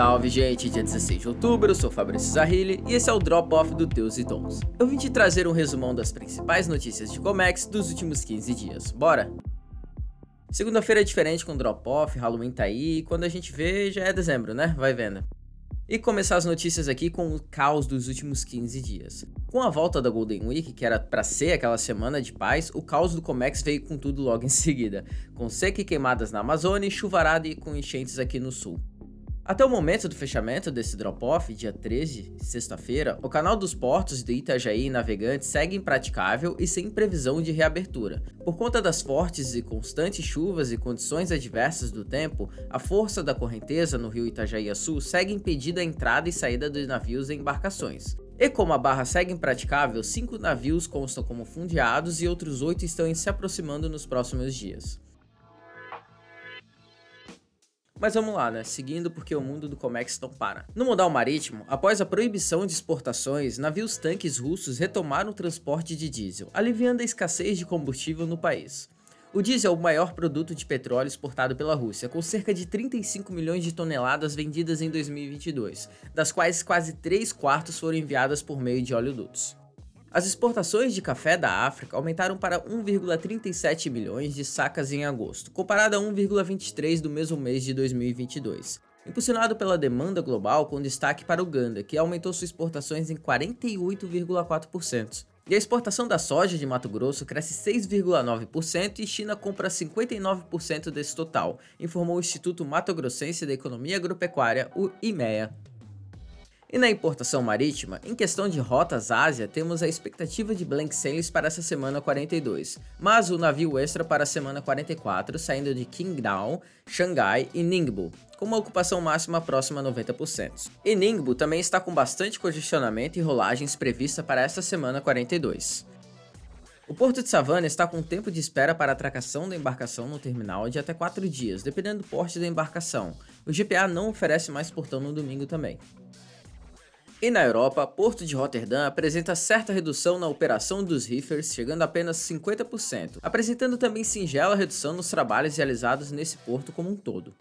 Salve gente, dia 16 de outubro, eu sou Fabrício Zahili e esse é o Drop Off do Teus e Tons. Eu vim te trazer um resumão das principais notícias de Comex dos últimos 15 dias, bora? Segunda-feira é diferente com Drop Off, Halloween tá aí e quando a gente vê já é dezembro, né? Vai vendo. E começar as notícias aqui com o caos dos últimos 15 dias. Com a volta da Golden Week, que era para ser aquela semana de paz, o caos do Comex veio com tudo logo em seguida, com seca e queimadas na Amazônia e chuvarada e com enchentes aqui no sul. Até o momento do fechamento desse drop-off, dia 13, sexta-feira, o canal dos portos de Itajaí e Navegantes segue impraticável e sem previsão de reabertura. Por conta das fortes e constantes chuvas e condições adversas do tempo, a força da correnteza no rio Itajaí Sul segue impedida a entrada e saída dos navios e embarcações. E como a barra segue impraticável, cinco navios constam como fundeados e outros oito estão se aproximando nos próximos dias. Mas vamos lá, né? Seguindo porque o mundo do Comex não para. No modal marítimo, após a proibição de exportações, navios tanques russos retomaram o transporte de diesel, aliviando a escassez de combustível no país. O diesel é o maior produto de petróleo exportado pela Rússia, com cerca de 35 milhões de toneladas vendidas em 2022, das quais quase 3 quartos foram enviadas por meio de oleodutos. As exportações de café da África aumentaram para 1,37 milhões de sacas em agosto, comparado a 1,23 do mesmo mês de 2022, impulsionado pela demanda global com destaque para Uganda, que aumentou suas exportações em 48,4%. E a exportação da soja de Mato Grosso cresce 6,9% e China compra 59% desse total, informou o Instituto Mato Grossense da Economia Agropecuária, o IMEA. E na importação marítima, em questão de rotas Ásia, temos a expectativa de blank sails para essa semana 42, mas o navio extra para a semana 44, saindo de Qingdao, Xangai e Ningbo, com uma ocupação máxima próxima a 90%. E Ningbo também está com bastante congestionamento e rolagens prevista para essa semana 42. O Porto de Savannah está com tempo de espera para a atracação da embarcação no terminal de até 4 dias, dependendo do porte da embarcação. O GPA não oferece mais portão no domingo também. E na Europa, Porto de Rotterdam apresenta certa redução na operação dos reefers, chegando a apenas 50%, apresentando também singela redução nos trabalhos realizados nesse porto como um todo.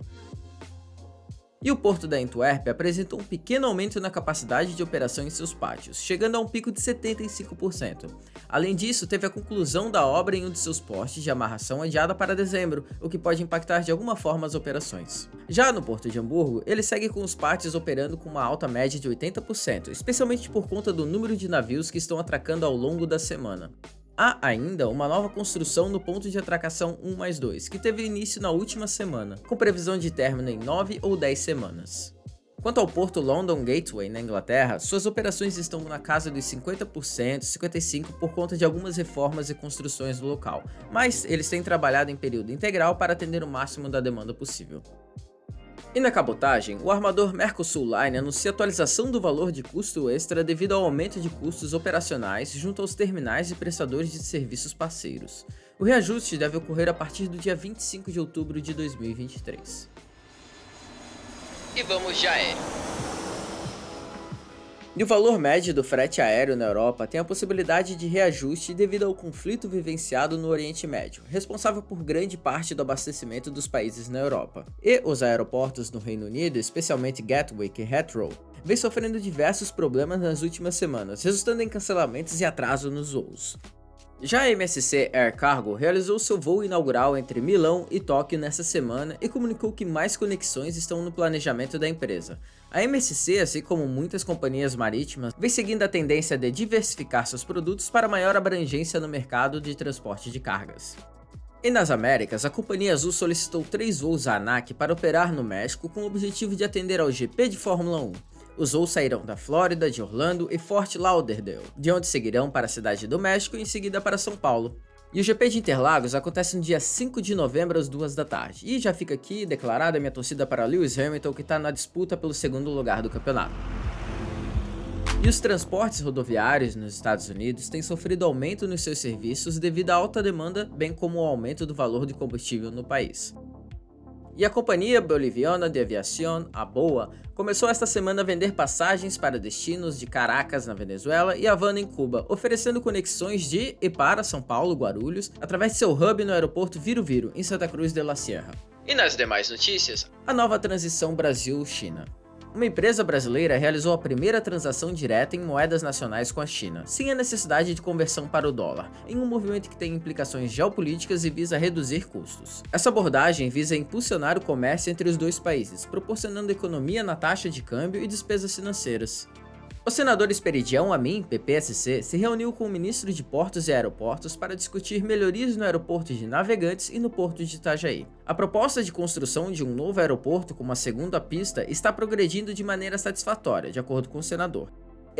E o porto da Antuérpia apresentou um pequeno aumento na capacidade de operação em seus pátios, chegando a um pico de 75%. Além disso, teve a conclusão da obra em um de seus postes de amarração adiada para dezembro, o que pode impactar de alguma forma as operações. Já no porto de Hamburgo, ele segue com os pátios operando com uma alta média de 80%, especialmente por conta do número de navios que estão atracando ao longo da semana. Há ainda uma nova construção no ponto de atracação 1 mais 2, que teve início na última semana, com previsão de término em 9 ou 10 semanas. Quanto ao porto London Gateway, na Inglaterra, suas operações estão na casa dos 50%, 55% por conta de algumas reformas e construções do local, mas eles têm trabalhado em período integral para atender o máximo da demanda possível. E na cabotagem, o armador Mercosul Line anuncia atualização do valor de custo extra devido ao aumento de custos operacionais junto aos terminais e prestadores de serviços parceiros. O reajuste deve ocorrer a partir do dia 25 de outubro de 2023. E vamos de aéreo. E o valor médio do frete aéreo na Europa tem a possibilidade de reajuste devido ao conflito vivenciado no Oriente Médio, responsável por grande parte do abastecimento dos países na Europa. E os aeroportos no Reino Unido, especialmente Gatwick e Heathrow, vem sofrendo diversos problemas nas últimas semanas, resultando em cancelamentos e atraso nos voos. Já a MSC Air Cargo realizou seu voo inaugural entre Milão e Tóquio nessa semana e comunicou que mais conexões estão no planejamento da empresa. A MSC, assim como muitas companhias marítimas, vem seguindo a tendência de diversificar seus produtos para maior abrangência no mercado de transporte de cargas. E nas Américas, a Companhia Azul solicitou três voos à ANAC para operar no México com o objetivo de atender ao GP de Fórmula 1. Os voos sairão da Flórida, de Orlando e Fort Lauderdale, de onde seguirão para a cidade do México e em seguida para São Paulo. E o GP de Interlagos acontece no dia 5 de novembro às 2 da tarde. E já fica aqui declarada minha torcida para Lewis Hamilton, que está na disputa pelo segundo lugar do campeonato. E os transportes rodoviários nos Estados Unidos têm sofrido aumento nos seus serviços devido à alta demanda, bem como ao aumento do valor de combustível no país. E a Companhia Boliviana de Aviación, a BOA, começou esta semana a vender passagens para destinos de Caracas, na Venezuela, e Havana, em Cuba, oferecendo conexões de e para São Paulo, Guarulhos, através de seu hub no aeroporto Viro Viro, em Santa Cruz de la Sierra. E nas demais notícias, a nova transição Brasil-China. Uma empresa brasileira realizou a primeira transação direta em moedas nacionais com a China, sem a necessidade de conversão para o dólar, em um movimento que tem implicações geopolíticas e visa reduzir custos. Essa abordagem visa impulsionar o comércio entre os dois países, proporcionando economia na taxa de câmbio e despesas financeiras. O senador Esperidião Amin, PPSC, se reuniu com o ministro de Portos e Aeroportos para discutir melhorias no aeroporto de Navegantes e no porto de Itajaí. A proposta de construção de um novo aeroporto com uma segunda pista está progredindo de maneira satisfatória, de acordo com o senador.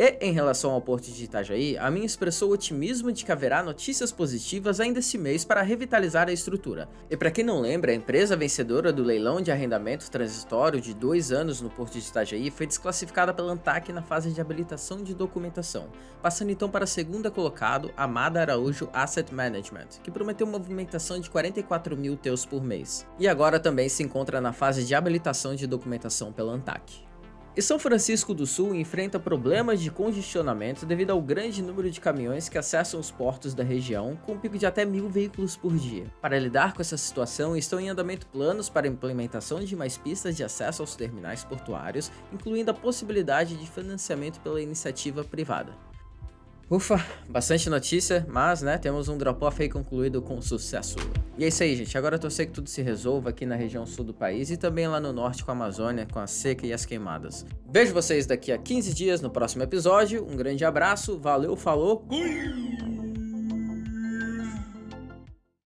E, em relação ao porto de Itajaí, a minha expressou otimismo de que haverá notícias positivas ainda esse mês para revitalizar a estrutura. E para quem não lembra, a empresa vencedora do leilão de arrendamento transitório de dois anos no porto de Itajaí foi desclassificada pela ANTAC na fase de habilitação de documentação, passando então para a segunda colocado, Amada Araújo Asset Management, que prometeu movimentação de 44 mil teus por mês. E agora também se encontra na fase de habilitação de documentação pela ANTAC. E São Francisco do Sul enfrenta problemas de congestionamento devido ao grande número de caminhões que acessam os portos da região, com um pico de até mil veículos por dia. Para lidar com essa situação, estão em andamento planos para a implementação de mais pistas de acesso aos terminais portuários, incluindo a possibilidade de financiamento pela iniciativa privada. Ufa, bastante notícia, mas né, temos um drop-off aí concluído com sucesso. E é isso aí, gente. Agora eu torcer que tudo se resolva aqui na região sul do país e também lá no norte com a Amazônia, com a seca e as queimadas. Vejo vocês daqui a 15 dias no próximo episódio. Um grande abraço, valeu, falou!